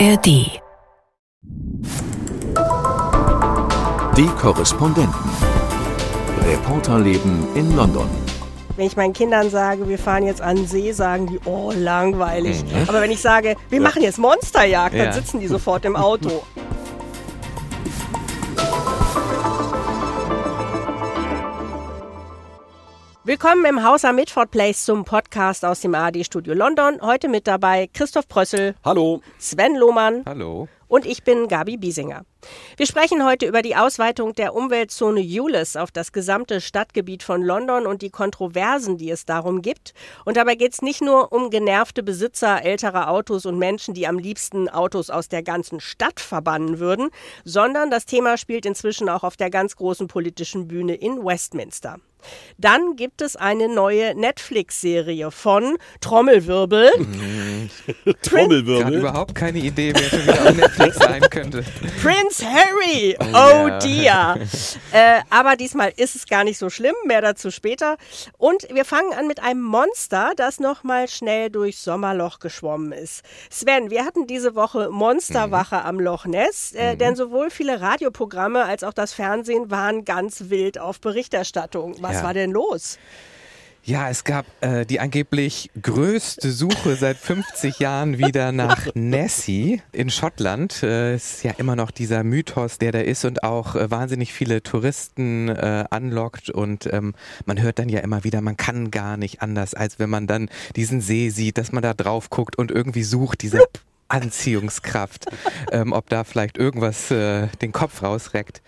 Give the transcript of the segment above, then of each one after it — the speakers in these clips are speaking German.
ARD. Die Korrespondenten. Reporterleben in London. Wenn ich meinen Kindern sage, wir fahren jetzt an den See, sagen die, oh, langweilig. Aber wenn ich sage, wir machen jetzt Monsterjagd, dann Ja. sitzen die sofort im Auto. Willkommen im Haus am Mitford Place zum Podcast aus dem ARD-Studio London. Heute mit dabei Christoph Prössel, Hallo. Sven Lohmann Hallo. und ich bin Gabi Biesinger. Wir sprechen heute über die Ausweitung der Umweltzone Euless auf das gesamte Stadtgebiet von London und die Kontroversen, die es darum gibt. Und dabei geht es nicht nur um genervte Besitzer älterer Autos und Menschen, die am liebsten Autos aus der ganzen Stadt verbannen würden, sondern das Thema spielt inzwischen auch auf der ganz großen politischen Bühne in Westminster. Dann gibt es eine neue Netflix-Serie von Trommelwirbel. Trommelwirbel. überhaupt keine Idee, wer schon wieder auf Netflix sein könnte. Prince Harry, oh, ja. dear. äh, aber diesmal ist es gar nicht so schlimm, mehr dazu später. Und wir fangen an mit einem Monster, das nochmal schnell durchs Sommerloch geschwommen ist. Sven, wir hatten diese Woche Monsterwache am Loch Ness, äh, denn sowohl viele Radioprogramme als auch das Fernsehen waren ganz wild auf Berichterstattung. Was Ja. war denn los? Ja, es gab äh, die angeblich größte Suche seit 50 Jahren wieder nach Nessie in Schottland. Äh, ist ja immer noch dieser Mythos, der da ist und auch äh, wahnsinnig viele Touristen äh, anlockt. Und ähm, man hört dann ja immer wieder, man kann gar nicht anders, als wenn man dann diesen See sieht, dass man da drauf guckt und irgendwie sucht, diese Anziehungskraft, ähm, ob da vielleicht irgendwas äh, den Kopf rausreckt.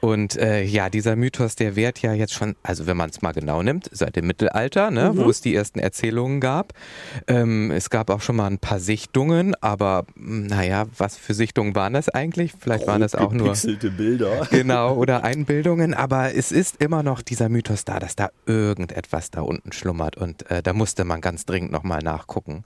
Und äh, ja, dieser Mythos, der währt ja jetzt schon, also wenn man es mal genau nimmt, seit dem Mittelalter, ne, wo es die ersten Erzählungen gab. Ähm, es gab auch schon mal ein paar Sichtungen, aber mh, naja, was für Sichtungen waren das eigentlich? Vielleicht waren das auch nur. Bilder. Genau, oder Einbildungen, aber es ist immer noch dieser Mythos da, dass da irgendetwas da unten schlummert und äh, da musste man ganz dringend nochmal nachgucken.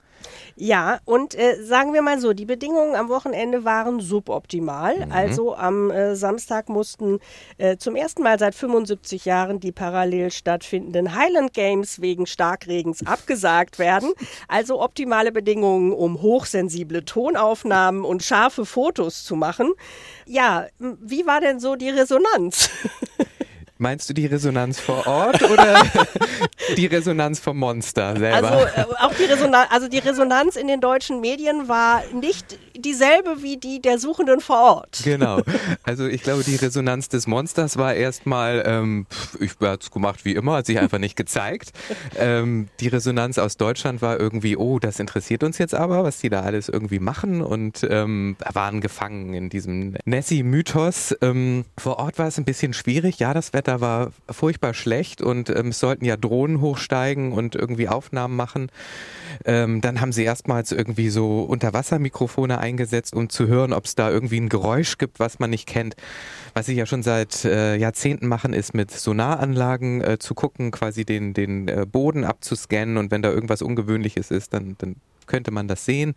Ja, und äh, sagen wir mal so, die Bedingungen am Wochenende waren suboptimal. Also am äh, Samstag mussten äh, zum ersten Mal seit 75 Jahren die parallel stattfindenden Highland Games wegen Starkregens abgesagt werden. Also optimale Bedingungen, um hochsensible Tonaufnahmen und scharfe Fotos zu machen. Ja, wie war denn so die Resonanz? Meinst du die Resonanz vor Ort oder die Resonanz vom Monster selber? Also äh, auch die Resonanz, also die Resonanz in den deutschen Medien war nicht dieselbe wie die der Suchenden vor Ort. Genau. Also ich glaube, die Resonanz des Monsters war erstmal, ähm, ich habe es gemacht wie immer, hat sich einfach nicht gezeigt. Ähm, die Resonanz aus Deutschland war irgendwie, oh, das interessiert uns jetzt aber, was die da alles irgendwie machen und ähm, waren gefangen in diesem Nessie-Mythos. Ähm, vor Ort war es ein bisschen schwierig. Ja, das Wetter war furchtbar schlecht und ähm, es sollten ja Drohnen hochsteigen und irgendwie Aufnahmen machen. Ähm, dann haben sie erstmals irgendwie so Unterwassermikrofone eingesetzt, um zu hören, ob es da irgendwie ein Geräusch gibt, was man nicht kennt. Was sie ja schon seit äh, Jahrzehnten machen, ist mit Sonaranlagen äh, zu gucken, quasi den, den äh, Boden abzuscannen und wenn da irgendwas Ungewöhnliches ist, dann, dann könnte man das sehen.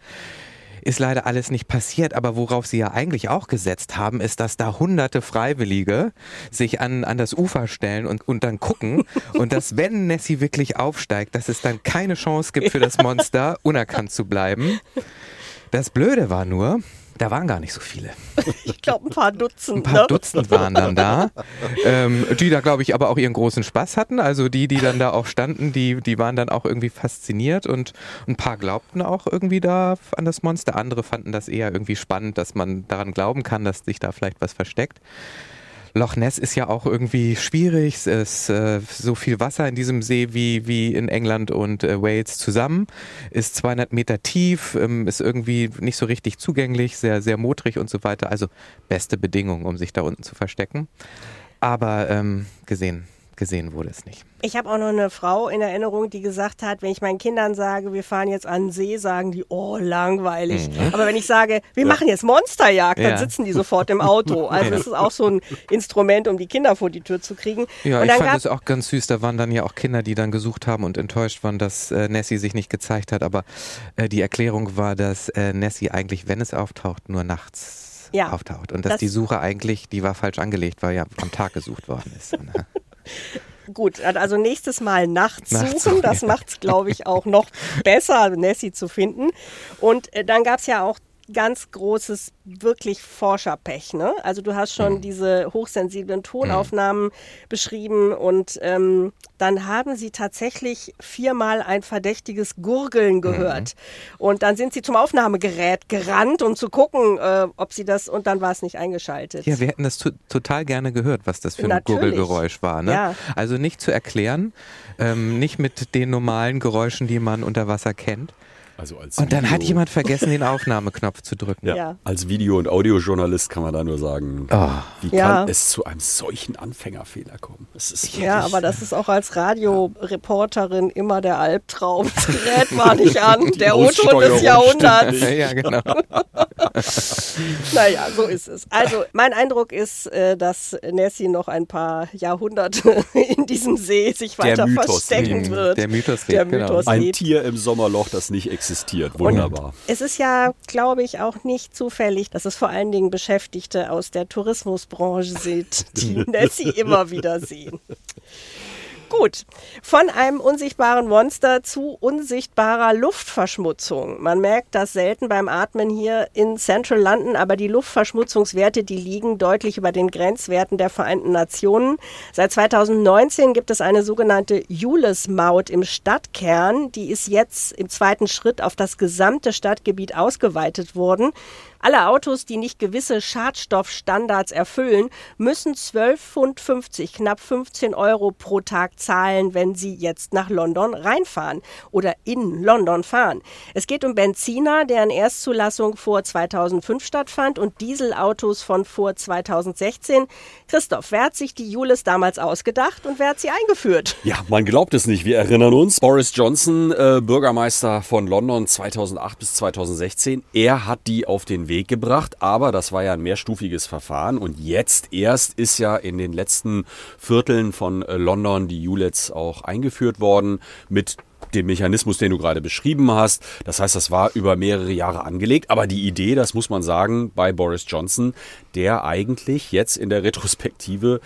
Ist leider alles nicht passiert, aber worauf sie ja eigentlich auch gesetzt haben, ist, dass da hunderte Freiwillige sich an, an das Ufer stellen und, und dann gucken und dass, wenn Nessie wirklich aufsteigt, dass es dann keine Chance gibt für das Monster, unerkannt zu bleiben. Das Blöde war nur, da waren gar nicht so viele. Ich glaube ein paar Dutzend. Ein paar ne? Dutzend waren dann da, ähm, die da, glaube ich, aber auch ihren großen Spaß hatten. Also die, die dann da auch standen, die, die waren dann auch irgendwie fasziniert und ein paar glaubten auch irgendwie da an das Monster. Andere fanden das eher irgendwie spannend, dass man daran glauben kann, dass sich da vielleicht was versteckt. Loch Ness ist ja auch irgendwie schwierig. Es ist äh, so viel Wasser in diesem See wie, wie in England und äh, Wales zusammen. Ist 200 Meter tief, ähm, ist irgendwie nicht so richtig zugänglich, sehr, sehr modrig und so weiter. Also beste Bedingungen, um sich da unten zu verstecken. Aber ähm, gesehen, gesehen wurde es nicht. Ich habe auch noch eine Frau in Erinnerung, die gesagt hat, wenn ich meinen Kindern sage, wir fahren jetzt an den See, sagen die, oh, langweilig. Aber wenn ich sage, wir machen jetzt Monsterjagd, dann Mhm. Ja. sitzen die sofort im Auto. Also das ist auch so ein Instrument, um die Kinder vor die Tür zu kriegen. Ja, Und ich fand gab es auch ganz süß. Da waren dann ja auch Kinder, die dann gesucht haben und enttäuscht waren, dass äh, Nessie sich nicht gezeigt hat. Aber äh, die Erklärung war, dass äh, Nessie eigentlich, wenn es auftaucht, nur nachts Ja. auftaucht. Und dass Das- die Suche eigentlich, die war falsch angelegt, weil ja am Tag gesucht worden ist. Gut, also nächstes Mal nachts Nachts suchen. Das macht es, glaube ich, auch noch besser, Nessie zu finden. Und äh, dann gab es ja auch ganz großes, wirklich Forscherpech. Ne? Also du hast schon mhm. diese hochsensiblen Tonaufnahmen mhm. beschrieben und ähm, dann haben sie tatsächlich viermal ein verdächtiges Gurgeln mhm. gehört. Mhm. Und dann sind sie zum Aufnahmegerät gerannt, um zu gucken, äh, ob sie das, und dann war es nicht eingeschaltet. Ja, wir hätten das total gerne gehört, was das für ein Natürlich. Gurgelgeräusch war. Ne? Ja. Also nicht zu erklären, ähm, nicht mit den normalen Geräuschen, die man unter Wasser kennt. Also und dann Video hat jemand vergessen, den Aufnahmeknopf zu drücken. Ja. ja. Als Video- und Audiojournalist kann man da nur sagen, oh. wie ja. kann es zu einem solchen Anfängerfehler kommen? ja, aber das ist auch als Radioreporterin immer der Albtraum. Das Gerät war nicht an, der O-Ton des Jahrhunderts. ja, genau. naja, so ist es. Also mein Eindruck ist, äh, dass Nessie noch ein paar Jahrhunderte in diesem See sich weiter verstecken wird. Der Mythos lebt, der Mythos genau. Ein Tier im Sommerloch, das nicht existiert existiert. Wunderbar. Und es ist ja, glaube ich, auch nicht zufällig, dass es vor allen Dingen Beschäftigte aus der Tourismusbranche sind, die Nessie immer wieder sehen. Gut, von einem unsichtbaren Monster zu unsichtbarer Luftverschmutzung. Man merkt das selten beim Atmen hier in Central London, aber die Luftverschmutzungswerte, die liegen deutlich über den Grenzwerten der Vereinten Nationen. Seit 2019 gibt es eine sogenannte Jules-Maut im Stadtkern. Die ist jetzt im zweiten Schritt auf das gesamte Stadtgebiet ausgeweitet worden. Alle Autos, die nicht gewisse Schadstoffstandards erfüllen, müssen 12,50 Pfund, knapp 15 Euro pro Tag zahlen, wenn sie jetzt nach London reinfahren oder in London fahren. Es geht um Benziner, deren Erstzulassung vor 2005 stattfand und Dieselautos von vor 2016. Christoph, wer hat sich die Jules damals ausgedacht und wer hat sie eingeführt? Ja, man glaubt es nicht. Wir erinnern uns, Boris Johnson, äh, Bürgermeister von London 2008 bis 2016, er hat die auf den Weg gebracht, aber das war ja ein mehrstufiges Verfahren und jetzt erst ist ja in den letzten Vierteln von äh, London die ULEDs auch eingeführt worden mit dem Mechanismus, den du gerade beschrieben hast. Das heißt, das war über mehrere Jahre angelegt. Aber die Idee, das muss man sagen, bei Boris Johnson, der eigentlich jetzt in der Retrospektive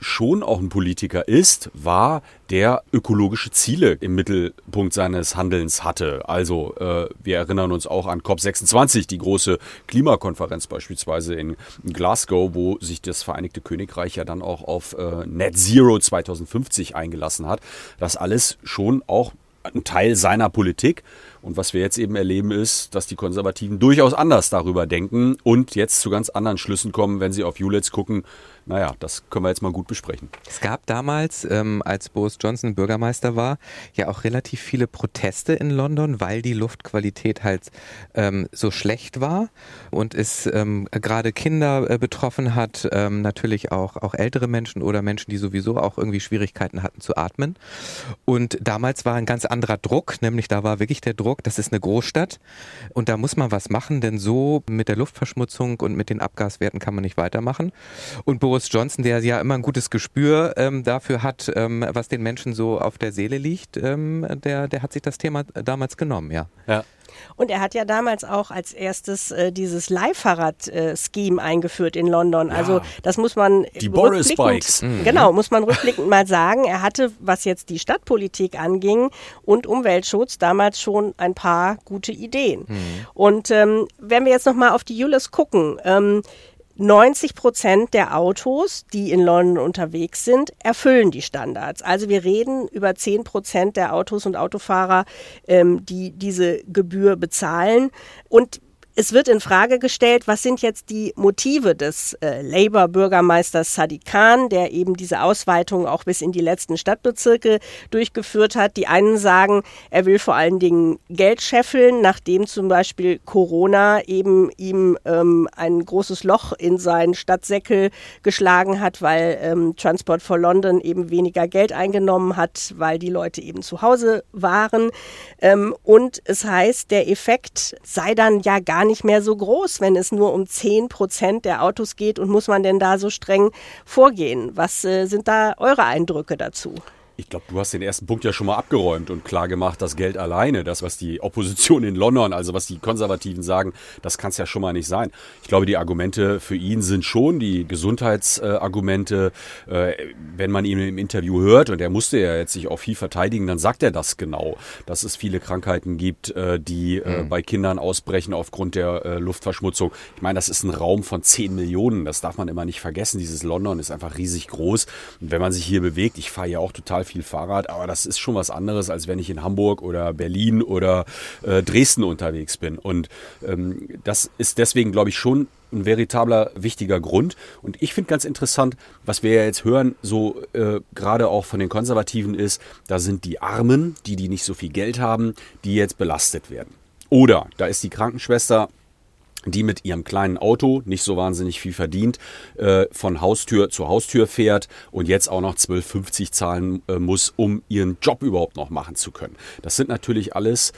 schon auch ein Politiker ist, war, der ökologische Ziele im Mittelpunkt seines Handelns hatte. Also äh, wir erinnern uns auch an COP26, die große Klimakonferenz beispielsweise in Glasgow, wo sich das Vereinigte Königreich ja dann auch auf äh, Net Zero 2050 eingelassen hat. Das alles schon auch ein Teil seiner Politik. Und was wir jetzt eben erleben ist, dass die Konservativen durchaus anders darüber denken und jetzt zu ganz anderen Schlüssen kommen, wenn sie auf Julets gucken, naja, das können wir jetzt mal gut besprechen. Es gab damals, ähm, als Boris Johnson Bürgermeister war, ja auch relativ viele Proteste in London, weil die Luftqualität halt ähm, so schlecht war und es ähm, gerade Kinder äh, betroffen hat, ähm, natürlich auch, auch ältere Menschen oder Menschen, die sowieso auch irgendwie Schwierigkeiten hatten zu atmen. Und damals war ein ganz anderer Druck, nämlich da war wirklich der Druck, das ist eine Großstadt und da muss man was machen, denn so mit der Luftverschmutzung und mit den Abgaswerten kann man nicht weitermachen. Und Boris Boris Johnson, der ja immer ein gutes Gespür ähm, dafür hat, ähm, was den Menschen so auf der Seele liegt, ähm, der, der hat sich das Thema damals genommen, ja. Ja. Und er hat ja damals auch als erstes äh, dieses Leihfahrrad-Scheme eingeführt in London. Ja, also das muss man die Boris Bikes. Mhm. Genau, muss man rückblickend mal sagen. Er hatte, was jetzt die Stadtpolitik anging und Umweltschutz, damals schon ein paar gute Ideen. Mhm. Und ähm, wenn wir jetzt noch mal auf die Julis gucken. Ähm, 90 Prozent der Autos, die in London unterwegs sind, erfüllen die Standards. Also wir reden über 10 Prozent der Autos und Autofahrer, ähm, die diese Gebühr bezahlen. Und es wird in Frage gestellt, was sind jetzt die Motive des äh, Labour-Bürgermeisters Sadiq Khan, der eben diese Ausweitung auch bis in die letzten Stadtbezirke durchgeführt hat. Die einen sagen, er will vor allen Dingen Geld scheffeln, nachdem zum Beispiel Corona eben ihm ähm, ein großes Loch in seinen Stadtsäckel geschlagen hat, weil ähm, Transport for London eben weniger Geld eingenommen hat, weil die Leute eben zu Hause waren. Ähm, und es heißt, der Effekt sei dann ja gar nicht mehr so groß, wenn es nur um 10 Prozent der Autos geht und muss man denn da so streng vorgehen? Was äh, sind da eure Eindrücke dazu? Ich glaube, du hast den ersten Punkt ja schon mal abgeräumt und klar gemacht, das Geld alleine, das, was die Opposition in London, also was die Konservativen sagen, das kann es ja schon mal nicht sein. Ich glaube, die Argumente für ihn sind schon die Gesundheitsargumente. Äh, wenn man ihn im Interview hört, und er musste ja jetzt sich auch viel verteidigen, dann sagt er das genau, dass es viele Krankheiten gibt, äh, die mhm. bei Kindern ausbrechen aufgrund der Luftverschmutzung. Ich meine, das ist ein Raum von 10 Millionen, das darf man immer nicht vergessen. Dieses London ist einfach riesig groß. Und wenn man sich hier bewegt, ich fahre ja auch total viel Fahrrad, aber das ist schon was anderes, als wenn ich in Hamburg oder Berlin oder äh, Dresden unterwegs bin. Und ähm, das ist deswegen, glaube ich, schon ein veritabler wichtiger Grund. Und ich finde ganz interessant, was wir ja jetzt hören, so äh, gerade auch von den Konservativen ist, da sind die Armen, die, die nicht so viel Geld haben, die jetzt belastet werden. Oder da ist die Krankenschwester, die mit ihrem kleinen Auto nicht so wahnsinnig viel verdient, äh, von Haustür zu Haustür fährt und jetzt auch noch 12,50 zahlen äh, muss, um ihren Job überhaupt noch machen zu können. Das sind natürlich alles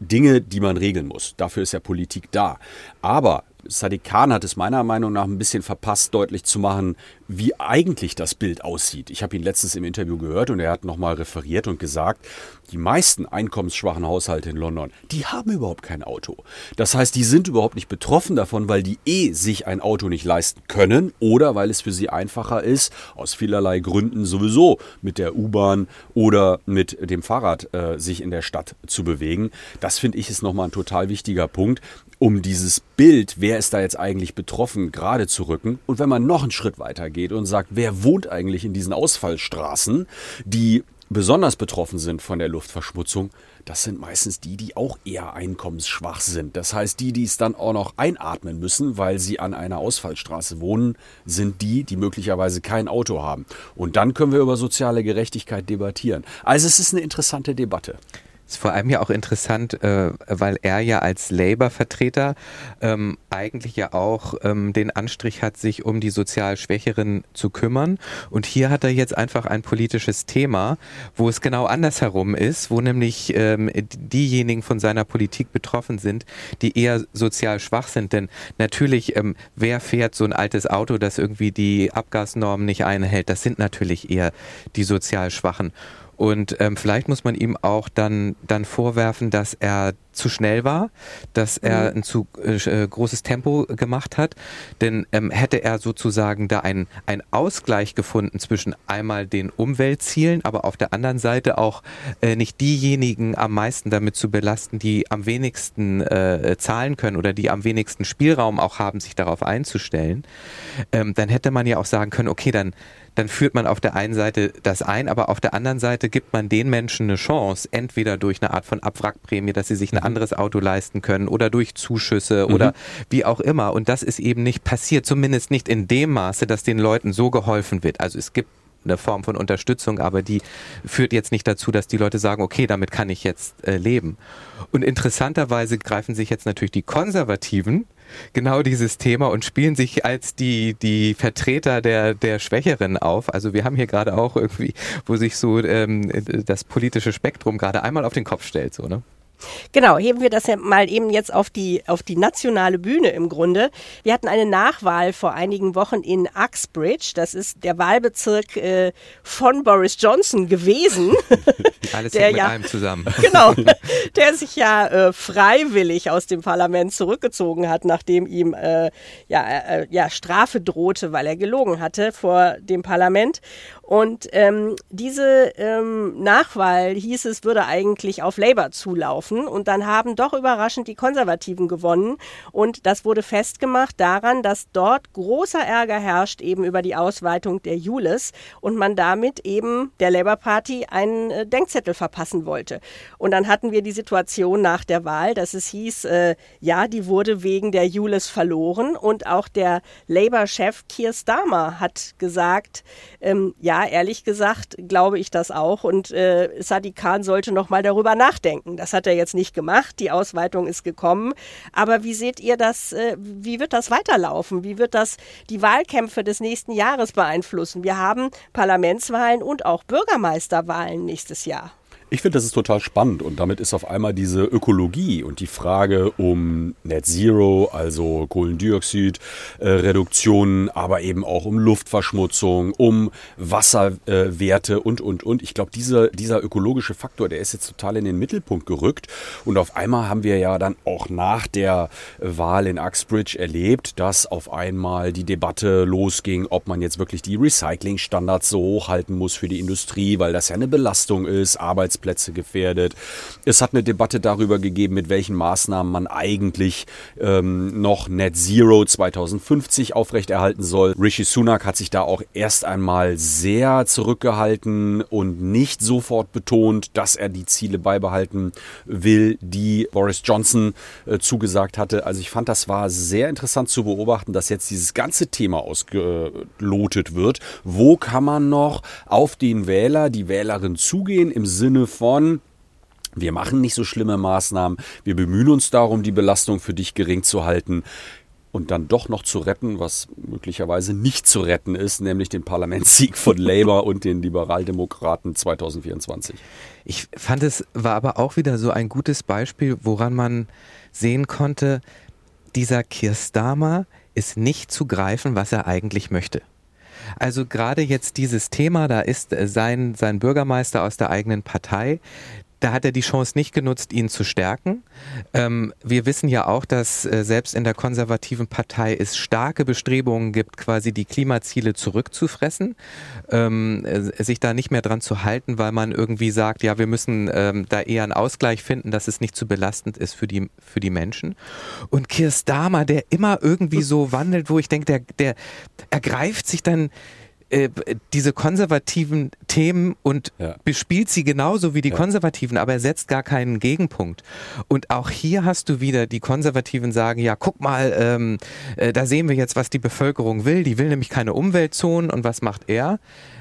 Dinge, die man regeln muss. Dafür ist ja Politik da. Aber Sadiq Khan hat es meiner Meinung nach ein bisschen verpasst, deutlich zu machen, wie eigentlich das Bild aussieht. Ich habe ihn letztens im Interview gehört und er hat nochmal referiert und gesagt, die meisten einkommensschwachen Haushalte in London, die haben überhaupt kein Auto. Das heißt, die sind überhaupt nicht betroffen davon, weil die eh sich ein Auto nicht leisten können oder weil es für sie einfacher ist, aus vielerlei Gründen sowieso mit der U-Bahn oder mit dem Fahrrad äh, sich in der Stadt zu bewegen. Das finde ich ist nochmal ein total wichtiger Punkt, um dieses Bild, wer ist da jetzt eigentlich betroffen, gerade zu rücken. Und wenn man noch einen Schritt weiter geht und sagt, wer wohnt eigentlich in diesen Ausfallstraßen, die besonders betroffen sind von der Luftverschmutzung, das sind meistens die, die auch eher einkommensschwach sind. Das heißt, die, die es dann auch noch einatmen müssen, weil sie an einer Ausfallstraße wohnen, sind die, die möglicherweise kein Auto haben. Und dann können wir über soziale Gerechtigkeit debattieren. Also es ist eine interessante Debatte. Ist vor allem ja auch interessant, äh, weil er ja als Labour-Vertreter ähm, eigentlich ja auch ähm, den Anstrich hat, sich um die sozial Schwächeren zu kümmern. Und hier hat er jetzt einfach ein politisches Thema, wo es genau andersherum ist, wo nämlich ähm, diejenigen von seiner Politik betroffen sind, die eher sozial schwach sind. Denn natürlich, ähm, wer fährt so ein altes Auto, das irgendwie die Abgasnormen nicht einhält? Das sind natürlich eher die sozial Schwachen. Und ähm, vielleicht muss man ihm auch dann, dann vorwerfen, dass er zu schnell war, dass er mhm. ein zu äh, äh, großes Tempo gemacht hat. Denn ähm, hätte er sozusagen da einen Ausgleich gefunden zwischen einmal den Umweltzielen, aber auf der anderen Seite auch äh, nicht diejenigen am meisten damit zu belasten, die am wenigsten äh, zahlen können oder die am wenigsten Spielraum auch haben, sich darauf einzustellen, ähm, dann hätte man ja auch sagen können, okay, dann dann führt man auf der einen Seite das ein, aber auf der anderen Seite gibt man den Menschen eine Chance, entweder durch eine Art von Abwrackprämie, dass sie sich ein mhm. anderes Auto leisten können oder durch Zuschüsse mhm. oder wie auch immer. Und das ist eben nicht passiert, zumindest nicht in dem Maße, dass den Leuten so geholfen wird. Also es gibt eine Form von Unterstützung, aber die führt jetzt nicht dazu, dass die Leute sagen, okay, damit kann ich jetzt äh, leben. Und interessanterweise greifen sich jetzt natürlich die Konservativen genau dieses Thema und spielen sich als die, die Vertreter der, der Schwächeren auf. Also wir haben hier gerade auch irgendwie, wo sich so ähm, das politische Spektrum gerade einmal auf den Kopf stellt, so, ne? Genau, heben wir das ja mal eben jetzt auf die, auf die nationale Bühne im Grunde. Wir hatten eine Nachwahl vor einigen Wochen in Uxbridge. Das ist der Wahlbezirk äh, von Boris Johnson gewesen. Alles der hängt mit ja, einem zusammen. Genau, der sich ja äh, freiwillig aus dem Parlament zurückgezogen hat, nachdem ihm äh, ja, äh, ja, Strafe drohte, weil er gelogen hatte vor dem Parlament. Und ähm, diese ähm, Nachwahl hieß es, würde eigentlich auf Labour zulaufen. Und dann haben doch überraschend die Konservativen gewonnen. Und das wurde festgemacht daran, dass dort großer Ärger herrscht eben über die Ausweitung der Julis und man damit eben der Labour Party einen äh, Denkzettel verpassen wollte. Und dann hatten wir die Situation nach der Wahl, dass es hieß, äh, ja, die wurde wegen der Julis verloren. Und auch der Labour-Chef Keir Starmer hat gesagt, ähm, ja, ehrlich gesagt glaube ich das auch. Und äh, Sadiq Khan sollte noch mal darüber nachdenken. Das hat er jetzt nicht gemacht. Die Ausweitung ist gekommen. Aber wie seht ihr das? Äh, wie wird das weiterlaufen? Wie wird das die Wahlkämpfe des nächsten Jahres beeinflussen? Wir haben Parlamentswahlen und auch Bürgermeisterwahlen nächstes Jahr. Ich finde, das ist total spannend und damit ist auf einmal diese Ökologie und die Frage um Net Zero, also Kohlendioxidreduktion, äh, aber eben auch um Luftverschmutzung, um Wasserwerte äh, und, und, und. Ich glaube, dieser, dieser ökologische Faktor, der ist jetzt total in den Mittelpunkt gerückt und auf einmal haben wir ja dann auch nach der Wahl in Uxbridge erlebt, dass auf einmal die Debatte losging, ob man jetzt wirklich die Recyclingstandards so hochhalten muss für die Industrie, weil das ja eine Belastung ist, Arbeitsplätze gefährdet. Es hat eine Debatte darüber gegeben, mit welchen Maßnahmen man eigentlich ähm, noch Net Zero 2050 aufrechterhalten soll. Rishi Sunak hat sich da auch erst einmal sehr zurückgehalten und nicht sofort betont, dass er die Ziele beibehalten will, die Boris Johnson äh, zugesagt hatte. Also ich fand, das war sehr interessant zu beobachten, dass jetzt dieses ganze Thema ausgelotet wird. Wo kann man noch auf den Wähler, die Wählerin zugehen im Sinne von, wir machen nicht so schlimme Maßnahmen, wir bemühen uns darum, die Belastung für dich gering zu halten und dann doch noch zu retten, was möglicherweise nicht zu retten ist, nämlich den Parlamentssieg von Labour und den Liberaldemokraten 2024. Ich fand es war aber auch wieder so ein gutes Beispiel, woran man sehen konnte, dieser Kirstamer ist nicht zu greifen, was er eigentlich möchte. Also gerade jetzt dieses Thema, da ist sein, sein Bürgermeister aus der eigenen Partei, da hat er die Chance nicht genutzt, ihn zu stärken. Ähm, wir wissen ja auch, dass äh, selbst in der konservativen Partei es starke Bestrebungen gibt, quasi die Klimaziele zurückzufressen, ähm, äh, sich da nicht mehr dran zu halten, weil man irgendwie sagt, ja, wir müssen ähm, da eher einen Ausgleich finden, dass es nicht zu belastend ist für die, für die Menschen. Und Keir Starmer, der immer irgendwie so wandelt, wo ich denke, der, der ergreift sich dann äh, diese konservativen Themen und ja. bespielt sie genauso wie die ja. Konservativen, aber er setzt gar keinen Gegenpunkt. Und auch hier hast du wieder die Konservativen sagen, ja, guck mal, ähm, äh, da sehen wir jetzt, was die Bevölkerung will. Die will nämlich keine Umweltzonen und was macht er?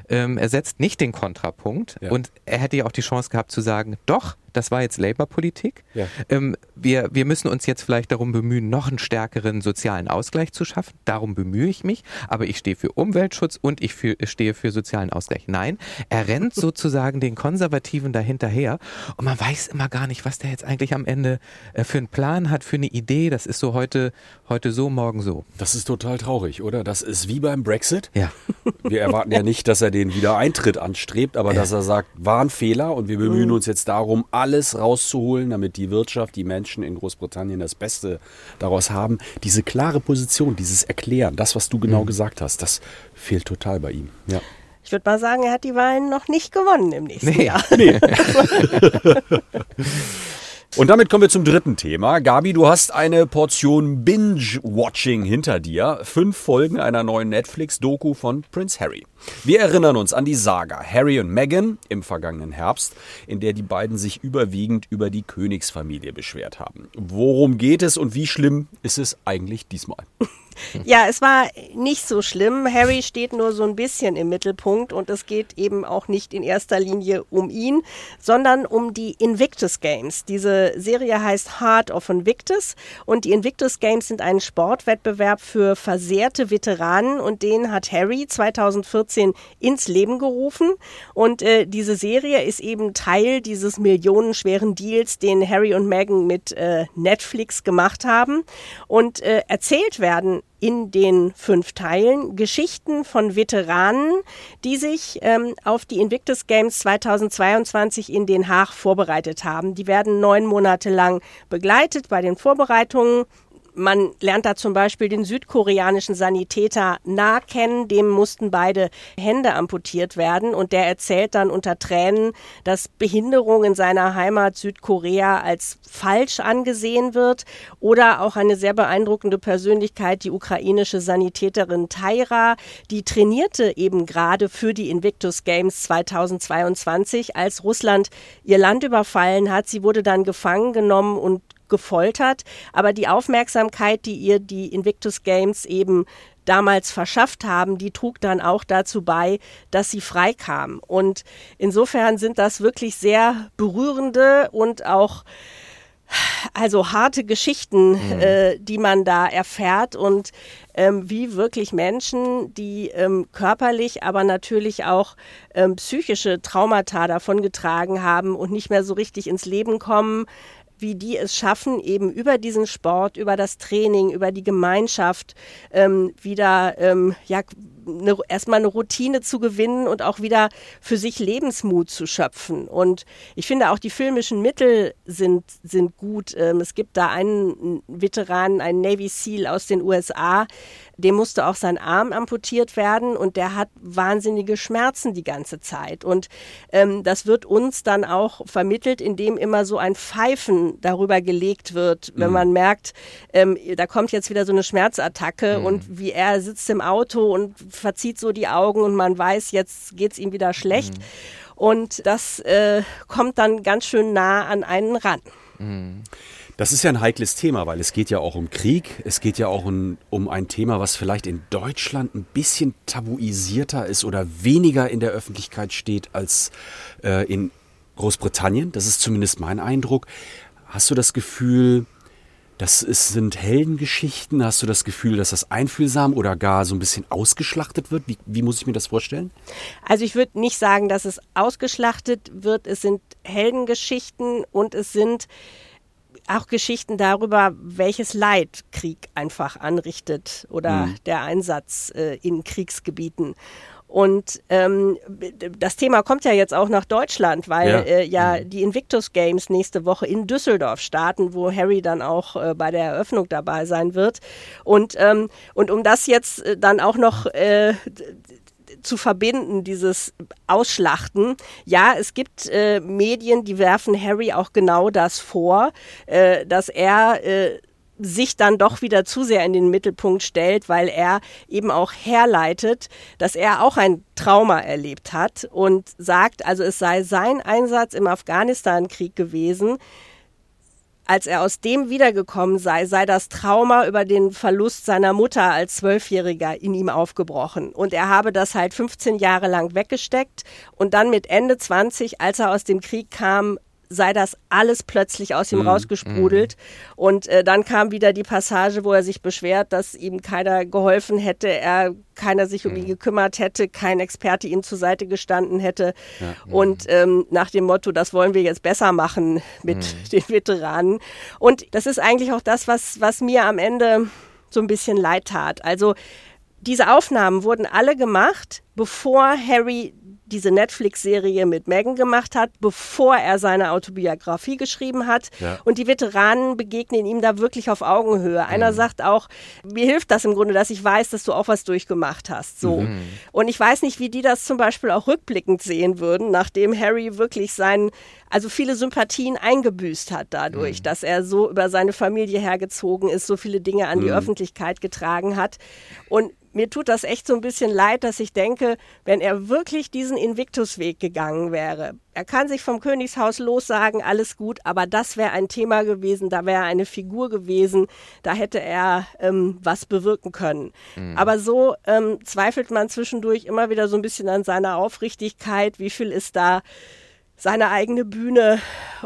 Ähm, er setzt nicht den Kontrapunkt ja. und er hätte ja auch die Chance gehabt zu sagen, doch, das war jetzt Labour-Politik. Ja. Ähm, wir, wir müssen uns jetzt vielleicht darum bemühen, noch einen stärkeren sozialen Ausgleich zu schaffen. Darum bemühe ich mich, aber ich stehe für Umweltschutz und ich für, stehe für sozialen Ausgleich. Nein, er rennt sozusagen den Konservativen dahinterher und man weiß immer gar nicht, was der jetzt eigentlich am Ende äh, für einen Plan hat, für eine Idee. Das ist so heute, heute so, morgen so. Das ist total traurig, oder? Das ist wie beim Brexit. Ja. Wir erwarten ja nicht, dass er den Wiedereintritt anstrebt, aber dass er sagt, war ein Fehler und wir bemühen uns jetzt darum, alles rauszuholen, damit die Wirtschaft, die Menschen in Großbritannien das Beste daraus haben. Diese klare Position, dieses Erklären, das, was du genau mhm. gesagt hast, das fehlt total bei ihm. Ja. Ich würde mal sagen, er hat die Wahlen noch nicht gewonnen im nächsten nee. Jahr. Nee. Und damit kommen wir zum dritten Thema. Gabi, du hast eine Portion Binge-Watching hinter dir. Fünf Folgen einer neuen Netflix-Doku von Prince Harry. Wir erinnern uns an die Saga Harry und Meghan im vergangenen Herbst, in der die beiden sich überwiegend über die Königsfamilie beschwert haben. Worum geht es und wie schlimm ist es eigentlich diesmal? Ja, es war nicht so schlimm. Harry steht nur so ein bisschen im Mittelpunkt und es geht eben auch nicht in erster Linie um ihn, sondern um die Invictus Games. Diese Serie heißt Heart of Invictus und die Invictus Games sind ein Sportwettbewerb für versehrte Veteranen und den hat Harry 2014 ins Leben gerufen und äh, diese Serie ist eben Teil dieses millionenschweren Deals, den Harry und Meghan mit äh, Netflix gemacht haben und äh, erzählt werden in den fünf Teilen Geschichten von Veteranen, die sich ähm, auf die Invictus Games 2022 in Den Haag vorbereitet haben. Die werden neun Monate lang begleitet bei den Vorbereitungen man lernt da zum Beispiel den südkoreanischen Sanitäter nah kennen, dem mussten beide Hände amputiert werden. Und der erzählt dann unter Tränen, dass Behinderung in seiner Heimat Südkorea als falsch angesehen wird. Oder auch eine sehr beeindruckende Persönlichkeit, die ukrainische Sanitäterin Taira, die trainierte eben gerade für die Invictus Games 2022, als Russland ihr Land überfallen hat. Sie wurde dann gefangen genommen und gefoltert, aber die Aufmerksamkeit, die ihr die Invictus Games eben damals verschafft haben, die trug dann auch dazu bei, dass sie freikam. Und insofern sind das wirklich sehr berührende und auch also harte Geschichten, mhm. äh, die man da erfährt und ähm, wie wirklich Menschen, die ähm, körperlich, aber natürlich auch ähm, psychische Traumata davongetragen haben und nicht mehr so richtig ins Leben kommen, wie die es schaffen, eben über diesen Sport, über das Training, über die Gemeinschaft ähm, wieder ähm, ja, eine, erstmal eine Routine zu gewinnen und auch wieder für sich Lebensmut zu schöpfen. Und ich finde auch die filmischen Mittel sind, sind gut. Ähm, es gibt da einen Veteran, einen Navy SEAL aus den USA, dem musste auch sein Arm amputiert werden und der hat wahnsinnige Schmerzen die ganze Zeit. Und ähm, das wird uns dann auch vermittelt, indem immer so ein Pfeifen darüber gelegt wird, wenn mhm. man merkt, ähm, da kommt jetzt wieder so eine Schmerzattacke mhm. und wie er sitzt im Auto und verzieht so die Augen und man weiß, jetzt geht es ihm wieder schlecht. Mhm. Und das äh, kommt dann ganz schön nah an einen ran. Mhm. Das ist ja ein heikles Thema, weil es geht ja auch um Krieg. Es geht ja auch um, um ein Thema, was vielleicht in Deutschland ein bisschen tabuisierter ist oder weniger in der Öffentlichkeit steht als äh, in Großbritannien. Das ist zumindest mein Eindruck. Hast du das Gefühl, das ist, sind Heldengeschichten? Hast du das Gefühl, dass das einfühlsam oder gar so ein bisschen ausgeschlachtet wird? Wie, wie muss ich mir das vorstellen? Also ich würde nicht sagen, dass es ausgeschlachtet wird. Es sind Heldengeschichten und es sind auch Geschichten darüber, welches Leid Krieg einfach anrichtet oder mhm. der Einsatz äh, in Kriegsgebieten. Und ähm, das Thema kommt ja jetzt auch nach Deutschland, weil ja, äh, ja mhm. die Invictus Games nächste Woche in Düsseldorf starten, wo Harry dann auch äh, bei der Eröffnung dabei sein wird. Und, ähm, und um das jetzt äh, dann auch noch äh, zu verbinden, dieses Ausschlachten. Ja, es gibt äh, Medien, die werfen Harry auch genau das vor, äh, dass er äh, sich dann doch wieder zu sehr in den Mittelpunkt stellt, weil er eben auch herleitet, dass er auch ein Trauma erlebt hat und sagt, also es sei sein Einsatz im Afghanistan-Krieg gewesen, als er aus dem wiedergekommen sei, sei das Trauma über den Verlust seiner Mutter als Zwölfjähriger in ihm aufgebrochen. Und er habe das halt 15 Jahre lang weggesteckt und dann mit Ende 20, als er aus dem Krieg kam, sei das alles plötzlich aus ihm mm, rausgesprudelt. Mm. Und äh, dann kam wieder die Passage, wo er sich beschwert, dass ihm keiner geholfen hätte, er keiner sich um mm. ihn gekümmert hätte, kein Experte ihm zur Seite gestanden hätte. Ja, und ähm, nach dem Motto, das wollen wir jetzt besser machen mit mm. den Veteranen. Und das ist eigentlich auch das, was, was mir am Ende so ein bisschen leid tat. Also diese Aufnahmen wurden alle gemacht, bevor Harry diese Netflix-Serie mit Megan gemacht hat, bevor er seine Autobiografie geschrieben hat. Ja. Und die Veteranen begegnen ihm da wirklich auf Augenhöhe. Einer mhm. sagt auch, mir hilft das im Grunde, dass ich weiß, dass du auch was durchgemacht hast. So. Mhm. Und ich weiß nicht, wie die das zum Beispiel auch rückblickend sehen würden, nachdem Harry wirklich seinen, also viele Sympathien eingebüßt hat dadurch, mhm. dass er so über seine Familie hergezogen ist, so viele Dinge an die mhm. Öffentlichkeit getragen hat. Und mir tut das echt so ein bisschen leid, dass ich denke, wenn er wirklich diesen Invictus-Weg gegangen wäre, er kann sich vom Königshaus lossagen, alles gut, aber das wäre ein Thema gewesen, da wäre eine Figur gewesen, da hätte er ähm, was bewirken können. Mhm. Aber so ähm, zweifelt man zwischendurch immer wieder so ein bisschen an seiner Aufrichtigkeit, wie viel ist da seine eigene Bühne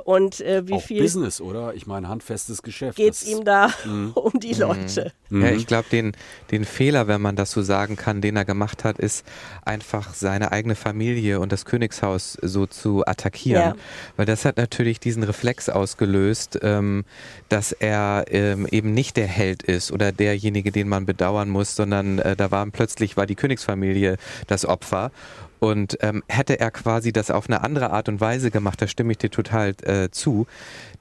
und äh, wie Auch viel Business, oder? Ich meine, handfestes Geschäft. Geht es ihm da mm. um die Leute? Mm. Ja, ich glaube, den, den Fehler, wenn man das so sagen kann, den er gemacht hat, ist einfach seine eigene Familie und das Königshaus so zu attackieren. Ja. Weil das hat natürlich diesen Reflex ausgelöst, ähm, dass er ähm, eben nicht der Held ist oder derjenige, den man bedauern muss, sondern äh, da war plötzlich war die Königsfamilie das Opfer. Und ähm, hätte er quasi das auf eine andere Art und Weise gemacht, da stimme ich dir total äh, zu,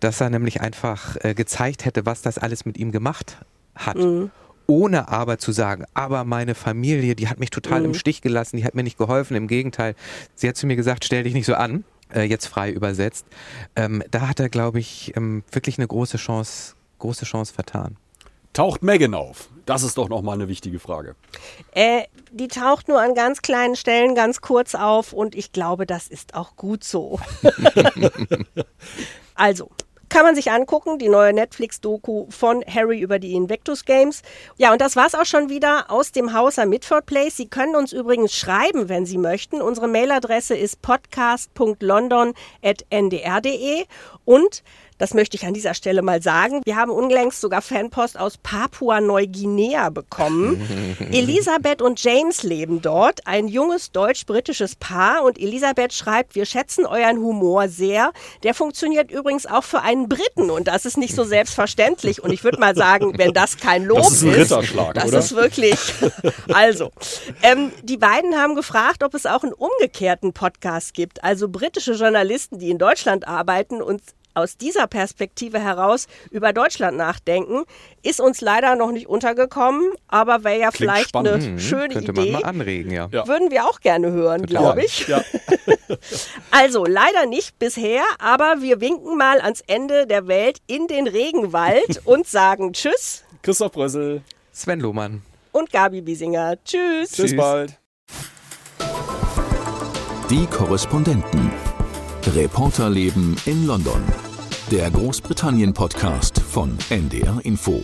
dass er nämlich einfach äh, gezeigt hätte, was das alles mit ihm gemacht hat. Mhm. Ohne aber zu sagen, aber meine Familie, die hat mich total mhm. im Stich gelassen, die hat mir nicht geholfen. Im Gegenteil, sie hat zu mir gesagt, stell dich nicht so an, äh, jetzt frei übersetzt. Ähm, da hat er, glaube ich, ähm, wirklich eine große Chance, große Chance vertan. Taucht Megan auf? Das ist doch nochmal eine wichtige Frage. Äh, die taucht nur an ganz kleinen Stellen ganz kurz auf und ich glaube, das ist auch gut so. also, kann man sich angucken, die neue Netflix-Doku von Harry über die Invictus Games. Ja, und das war's auch schon wieder aus dem Haus am Midford Place. Sie können uns übrigens schreiben, wenn Sie möchten. Unsere Mailadresse ist podcast.london.ndr.de und Das möchte ich an dieser Stelle mal sagen. Wir haben unlängst sogar Fanpost aus Papua-Neuguinea bekommen. Elisabeth und James leben dort, ein junges deutsch-britisches Paar. Und Elisabeth schreibt, wir schätzen euren Humor sehr. Der funktioniert übrigens auch für einen Briten und das ist nicht so selbstverständlich. Und ich würde mal sagen, wenn das kein Lob Das ist ein Ritterschlag, das oder? ist wirklich. Also, ähm, die beiden haben gefragt, ob es auch einen umgekehrten Podcast gibt. Also britische Journalisten, die in Deutschland arbeiten und aus dieser Perspektive heraus über Deutschland nachdenken, ist uns leider noch nicht untergekommen, aber wäre ja Klingt vielleicht spannend. eine Hm, schöne könnte Idee. man mal anregen, ja. Ja. Würden wir auch gerne hören, glaube ich. Ja. Also leider nicht bisher, aber wir winken mal ans Ende der Welt in den Regenwald und sagen Tschüss Christoph Brössel. Sven Lohmann. und Gabi Biesinger. Tschüss. Bis Tschüss. bald. Die Korrespondenten. Reporterleben in London. Der Großbritannien-Podcast von NDR Info.